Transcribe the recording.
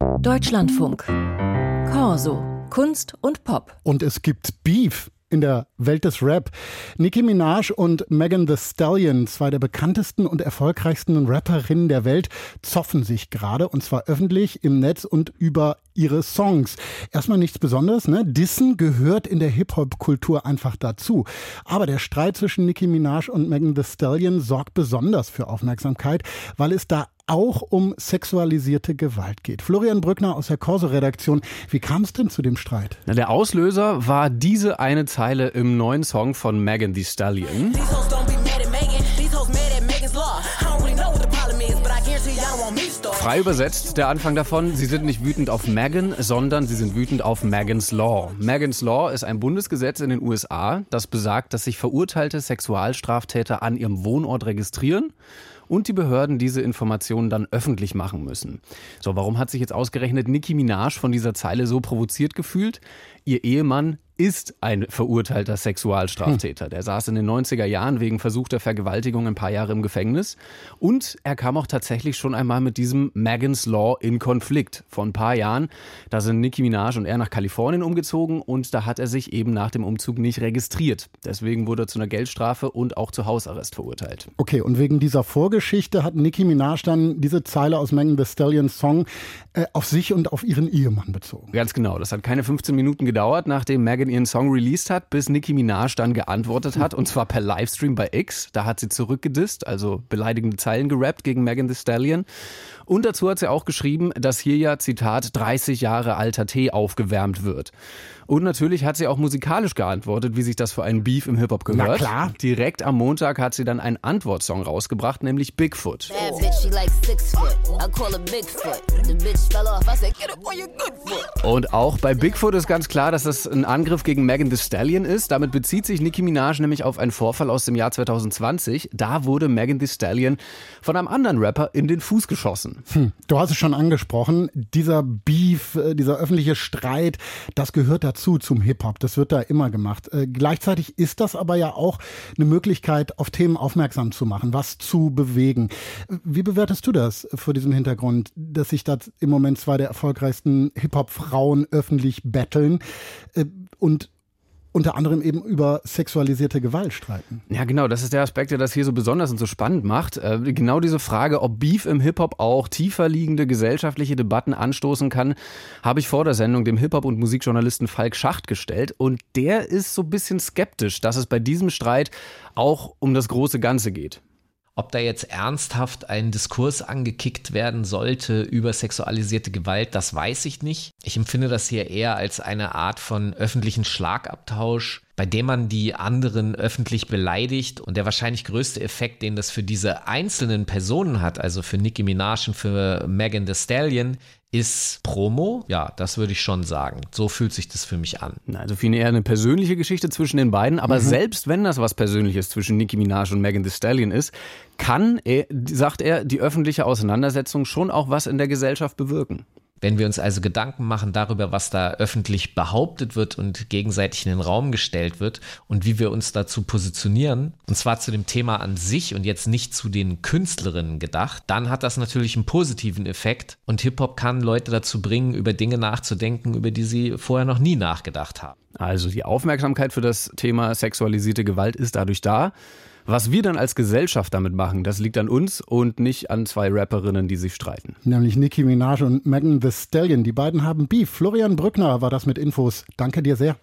Deutschlandfunk. Corso. Kunst und Pop. Und es gibt Beef in der Welt des Rap. Nicki Minaj und Megan Thee Stallion, zwei der bekanntesten und erfolgreichsten Rapperinnen der Welt, zoffen sich gerade und zwar öffentlich im Netz und über ihre Songs. Erstmal nichts Besonderes, ne? Dissen gehört in der Hip-Hop-Kultur einfach dazu. Aber der Streit zwischen Nicki Minaj und Megan Thee Stallion sorgt besonders für Aufmerksamkeit, weil es da auch um sexualisierte Gewalt geht. Florian Brückner aus der Corso-Redaktion, wie kam es denn zu dem Streit? Na, der Auslöser war diese eine Zeile im neuen Song von Megan Thee Stallion. Frei übersetzt, der Anfang davon, sie sind nicht wütend auf Megan, sondern sie sind wütend auf Megan's Law. Megan's Law ist ein Bundesgesetz in den USA, das besagt, dass sich verurteilte Sexualstraftäter an ihrem Wohnort registrieren und die Behörden diese Informationen dann öffentlich machen müssen. So, warum hat sich jetzt ausgerechnet Nicki Minaj von dieser Zeile so provoziert gefühlt? Ihr Ehemann ist ein verurteilter Sexualstraftäter. Der saß in den 90er Jahren wegen versuchter Vergewaltigung ein paar Jahre im Gefängnis. Und er kam auch tatsächlich schon einmal mit diesem Megan's Law in Konflikt. Vor ein paar Jahren, da sind Nicki Minaj und er nach Kalifornien umgezogen und da hat er sich eben nach dem Umzug nicht registriert. Deswegen wurde er zu einer Geldstrafe und auch zu Hausarrest verurteilt. Okay, und wegen dieser Vorgeschichte hat Nicki Minaj dann diese Zeile aus Megan Thee Stallions Song äh, auf sich und auf ihren Ehemann bezogen. Ganz genau. Das hat keine 15 Minuten gedauert, nachdem Megan ihren Song released hat, bis Nicki Minaj dann geantwortet hat, und zwar per Livestream bei X. Da hat sie zurückgedisst, also beleidigende Zeilen gerappt gegen Megan Thee Stallion. Und dazu hat sie auch geschrieben, dass hier ja, Zitat, 30 Jahre alter Tee aufgewärmt wird. Und natürlich hat sie auch musikalisch geantwortet, wie sich das für einen Beef im Hip-Hop gehört. Na klar. Direkt am Montag hat sie dann einen Antwortsong rausgebracht, nämlich Bigfoot. Und auch bei Bigfoot ist ganz klar, dass das ein Angriff gegen Megan Thee Stallion ist. Damit bezieht sich Nicki Minaj nämlich auf einen Vorfall aus dem Jahr 2020. Da wurde Megan Thee Stallion von einem anderen Rapper in den Fuß geschossen. Hm, du hast es schon angesprochen. Dieser Beef, äh, dieser öffentliche Streit, das gehört dazu zum Hip-Hop. Das wird da immer gemacht. Äh, gleichzeitig ist das aber ja auch eine Möglichkeit, auf Themen aufmerksam zu machen, was zu bewegen. Wie bewertest du das vor diesem Hintergrund, dass sich da im Moment zwei der erfolgreichsten Hip-Hop-Frauen öffentlich betteln äh, und unter anderem eben über sexualisierte Gewalt streiten. Ja, genau, das ist der Aspekt, der das hier so besonders und so spannend macht. Äh, genau diese Frage, ob Beef im Hip-Hop auch tiefer liegende gesellschaftliche Debatten anstoßen kann, habe ich vor der Sendung dem Hip-Hop- und Musikjournalisten Falk Schacht gestellt. Und der ist so ein bisschen skeptisch, dass es bei diesem Streit auch um das große Ganze geht. Ob da jetzt ernsthaft ein Diskurs angekickt werden sollte über sexualisierte Gewalt, das weiß ich nicht. Ich empfinde das hier eher als eine Art von öffentlichen Schlagabtausch, bei dem man die anderen öffentlich beleidigt. Und der wahrscheinlich größte Effekt, den das für diese einzelnen Personen hat, also für Nicki Minaj und für Megan Thee Stallion, ist Promo. Ja, das würde ich schon sagen. So fühlt sich das für mich an. Also viel eher eine persönliche Geschichte zwischen den beiden. Aber mhm. selbst wenn das was Persönliches zwischen Nicki Minaj und Megan Thee Stallion ist, kann, er, sagt er, die öffentliche Auseinandersetzung schon auch was in der Gesellschaft bewirken. Wenn wir uns also Gedanken machen darüber, was da öffentlich behauptet wird und gegenseitig in den Raum gestellt wird und wie wir uns dazu positionieren, und zwar zu dem Thema an sich und jetzt nicht zu den Künstlerinnen gedacht, dann hat das natürlich einen positiven Effekt und Hip-Hop kann Leute dazu bringen, über Dinge nachzudenken, über die sie vorher noch nie nachgedacht haben. Also die Aufmerksamkeit für das Thema sexualisierte Gewalt ist dadurch da. Was wir dann als Gesellschaft damit machen, das liegt an uns und nicht an zwei Rapperinnen, die sich streiten. Nämlich Nicki Minaj und Megan Thee Stallion. Die beiden haben Beef. Florian Brückner war das mit Infos. Danke dir sehr.